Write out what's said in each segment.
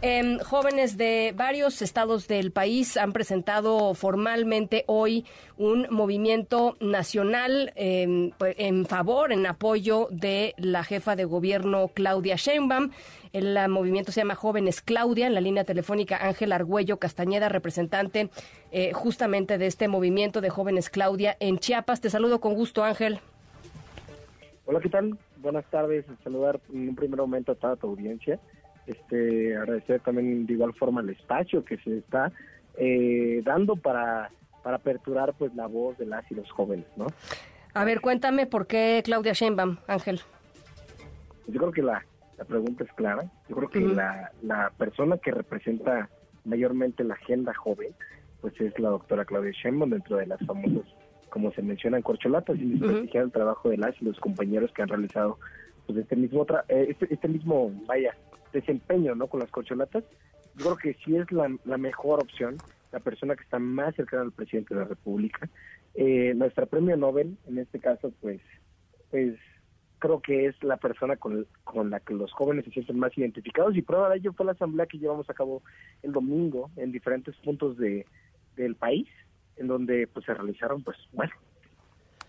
Em, jóvenes de varios estados del país han presentado formalmente hoy un movimiento nacional em, pues, en favor, en apoyo de la jefa de gobierno Claudia Sheinbaum. El movimiento se llama Jóvenes Claudia. En la línea telefónica Ángel Argüello Castañeda, representante eh, justamente de este movimiento de Jóvenes Claudia en Chiapas. Te saludo con gusto, Ángel. Hola, ¿qué tal? Buenas tardes. Saludar en un primer momento a toda tu audiencia este agradecer también de igual forma el espacio que se está eh, dando para, para aperturar pues la voz de las y los jóvenes, ¿no? A ver, cuéntame por qué Claudia Sheinbaum, Ángel. Yo creo que la, la pregunta es clara. Yo creo que la, la persona que representa mayormente la agenda joven, pues es la doctora Claudia Sheinbaum dentro de las famosas, como se menciona en corcholatas, y desprestigiar el trabajo de las y los compañeros que han realizado pues este mismo eh, este, este mismo vaya desempeño no con las corcholatas yo creo que sí es la, mejor opción la persona que está más cercana al presidente de la república. Eh, nuestra premio Nobel en este caso pues pues creo que es la persona con, con la que los jóvenes se sienten más identificados y prueba de ello fue la asamblea que llevamos a cabo el domingo en diferentes puntos de del país en donde pues se realizaron pues bueno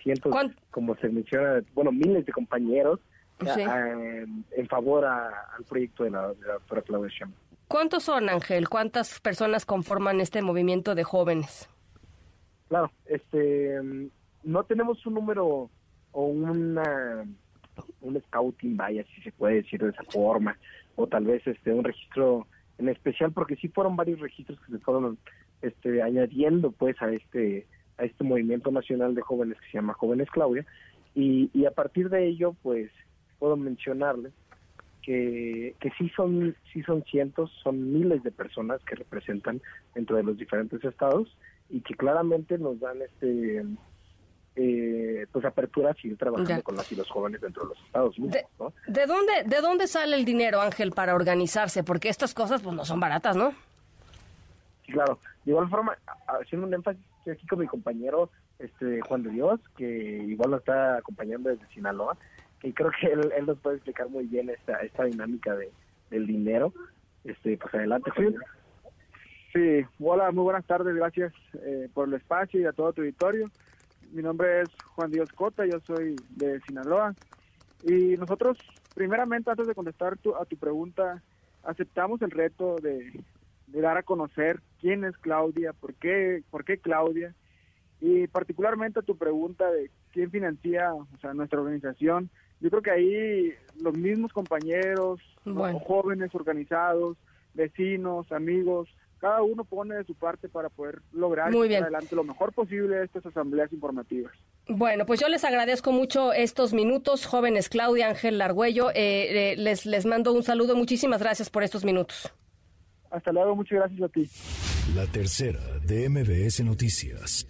cientos como se menciona bueno miles de compañeros en favor al proyecto de la, doctora Claudia Sheinbaum. ¿Cuántos son, Ángel? ¿Cuántas personas conforman este movimiento de jóvenes? Claro, este, no tenemos un número o una un scouting, vaya, si se puede decir de esa forma, o tal vez este un registro en especial, porque sí fueron varios registros que se fueron este, añadiendo pues a este a este movimiento nacional de jóvenes que se llama Jóvenes Claudia, y, y a partir de ello, pues puedo mencionarles que, que sí son sí son cientos, son miles de personas que representan dentro de los diferentes estados y que claramente nos dan este eh, pues apertura a seguir trabajando con las y los jóvenes dentro de los estados de, ¿De dónde de dónde sale el dinero, Ángel, para organizarse? Porque estas cosas pues no son baratas, ¿no? Sí, claro. De igual forma, haciendo un énfasis aquí con mi compañero este Juan de Dios, que igual nos está acompañando desde Sinaloa, y creo que él, nos puede explicar muy bien esta esta dinámica de, del dinero. Este, pues adelante. Sí. sí, hola, muy buenas tardes, gracias eh, por el espacio y a todo tu auditorio. Mi nombre es Juan Dios Cota, yo soy de Sinaloa. Y nosotros, primeramente, antes de contestar tu, a tu pregunta, aceptamos el reto de, de, dar a conocer quién es Claudia, por qué, por qué Claudia, y particularmente a tu pregunta de quién financia o sea, nuestra organización yo creo que ahí los mismos compañeros, jóvenes organizados, vecinos, amigos, cada uno pone de su parte para poder lograr adelante lo mejor posible estas asambleas informativas. Bueno, pues yo les agradezco mucho estos minutos, jóvenes Claudia Ángel Largüello. Eh, eh, les, les mando un saludo. Muchísimas gracias por estos minutos. Hasta luego, muchas gracias a ti. La tercera de MBS Noticias.